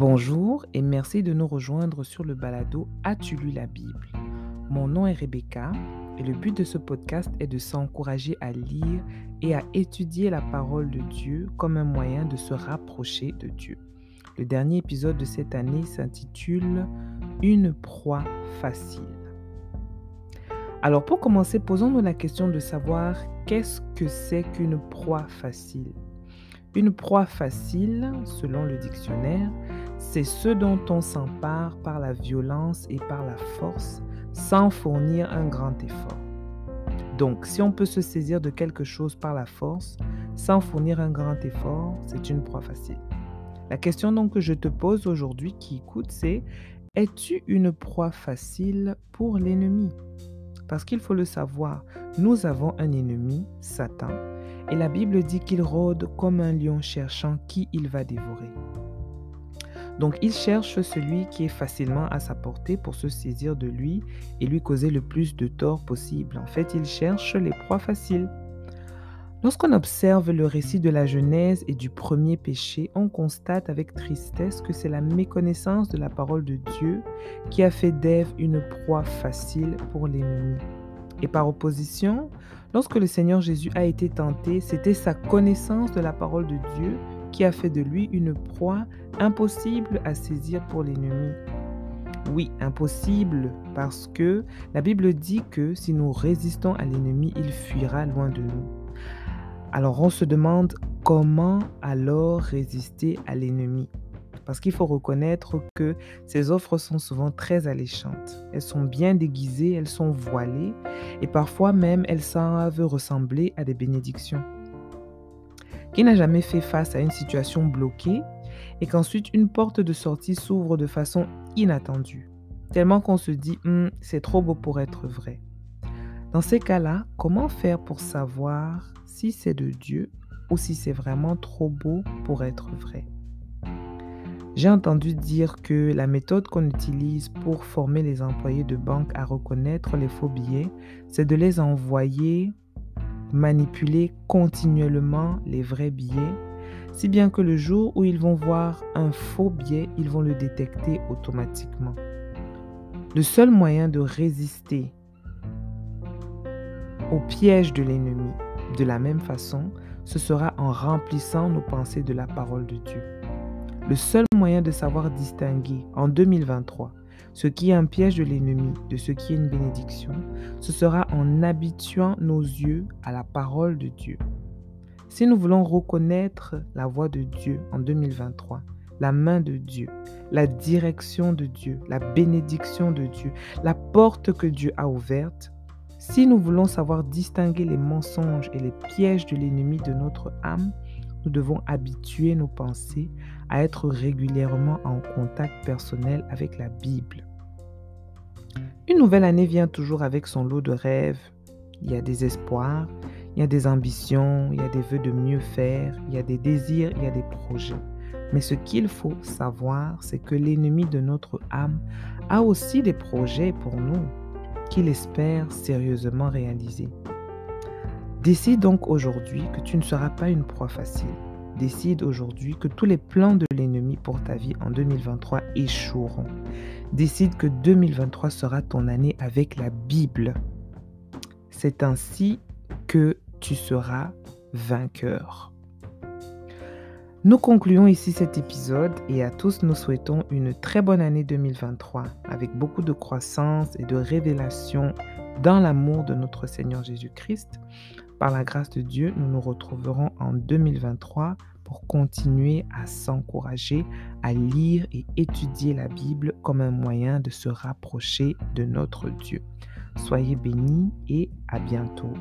Bonjour et merci de nous rejoindre sur le balado As-tu lu la Bible? Mon nom est Rebecca et le but de ce podcast est de s'encourager à lire et à étudier la parole de Dieu comme un moyen de se rapprocher de Dieu. Le dernier épisode de cette année s'intitule Une proie facile. Alors pour commencer, posons-nous la question de savoir qu'est-ce que c'est qu'une proie facile? Une proie facile, selon le dictionnaire, c'est ce dont on s'empare par la violence et par la force sans fournir un grand effort. Donc, si on peut se saisir de quelque chose par la force sans fournir un grand effort, c'est une proie facile. La question donc que je te pose aujourd'hui qui écoute, c'est es-tu une proie facile pour l'ennemi? Parce qu'il faut le savoir, nous avons un ennemi, Satan, et la Bible dit qu'il rôde comme un lion cherchant qui il va dévorer. Donc il cherche celui qui est facilement à sa portée pour se saisir de lui et lui causer le plus de tort possible. En fait, il cherche les proies faciles. Lorsqu'on observe le récit de la Genèse et du premier péché, on constate avec tristesse que c'est la méconnaissance de la parole de Dieu qui a fait d'Ève une proie facile pour l'ennemi. Et par opposition, lorsque le Seigneur Jésus a été tenté, c'était sa connaissance de la parole de Dieu qui a fait de lui une proie impossible à saisir pour l'ennemi. Oui, impossible parce que la Bible dit que si nous résistons à l'ennemi, il fuira loin de nous. Alors on se demande comment alors résister à l'ennemi. Parce qu'il faut reconnaître que ces offres sont souvent très alléchantes. Elles sont bien déguisées, elles sont voilées et parfois même elles savent ressembler à des bénédictions. N'a jamais fait face à une situation bloquée et qu'ensuite une porte de sortie s'ouvre de façon inattendue, tellement qu'on se dit hum, c'est trop beau pour être vrai. Dans ces cas-là, comment faire pour savoir si c'est de Dieu ou si c'est vraiment trop beau pour être vrai? J'ai entendu dire que la méthode qu'on utilise pour former les employés de banque à reconnaître les faux billets, c'est de les envoyer manipuler continuellement les vrais billets, si bien que le jour où ils vont voir un faux billet, ils vont le détecter automatiquement. Le seul moyen de résister au piège de l'ennemi, de la même façon, ce sera en remplissant nos pensées de la parole de Dieu. Le seul moyen de savoir distinguer en 2023 ce qui est un piège de l'ennemi de ce qui est une bénédiction, ce sera en habituant nos yeux à la parole de Dieu. Si nous voulons reconnaître la voix de Dieu en 2023, la main de Dieu, la direction de Dieu, la bénédiction de Dieu, la porte que Dieu a ouverte, si nous voulons savoir distinguer les mensonges et les pièges de l'ennemi de notre âme, nous devons habituer nos pensées à être régulièrement en contact personnel avec la Bible. Une nouvelle année vient toujours avec son lot de rêves. Il y a des espoirs, il y a des ambitions, il y a des vœux de mieux faire, il y a des désirs, il y a des projets. Mais ce qu'il faut savoir, c'est que l'ennemi de notre âme a aussi des projets pour nous qu'il espère sérieusement réaliser. Décide donc aujourd'hui que tu ne seras pas une proie facile. Décide aujourd'hui que tous les plans de l'ennemi pour ta vie en 2023 échoueront. Décide que 2023 sera ton année avec la Bible. C'est ainsi que tu seras vainqueur. Nous concluons ici cet épisode et à tous nous souhaitons une très bonne année 2023 avec beaucoup de croissance et de révélation dans l'amour de notre Seigneur Jésus-Christ. Par la grâce de Dieu, nous nous retrouverons en 2023 pour continuer à s'encourager à lire et étudier la Bible comme un moyen de se rapprocher de notre Dieu. Soyez bénis et à bientôt.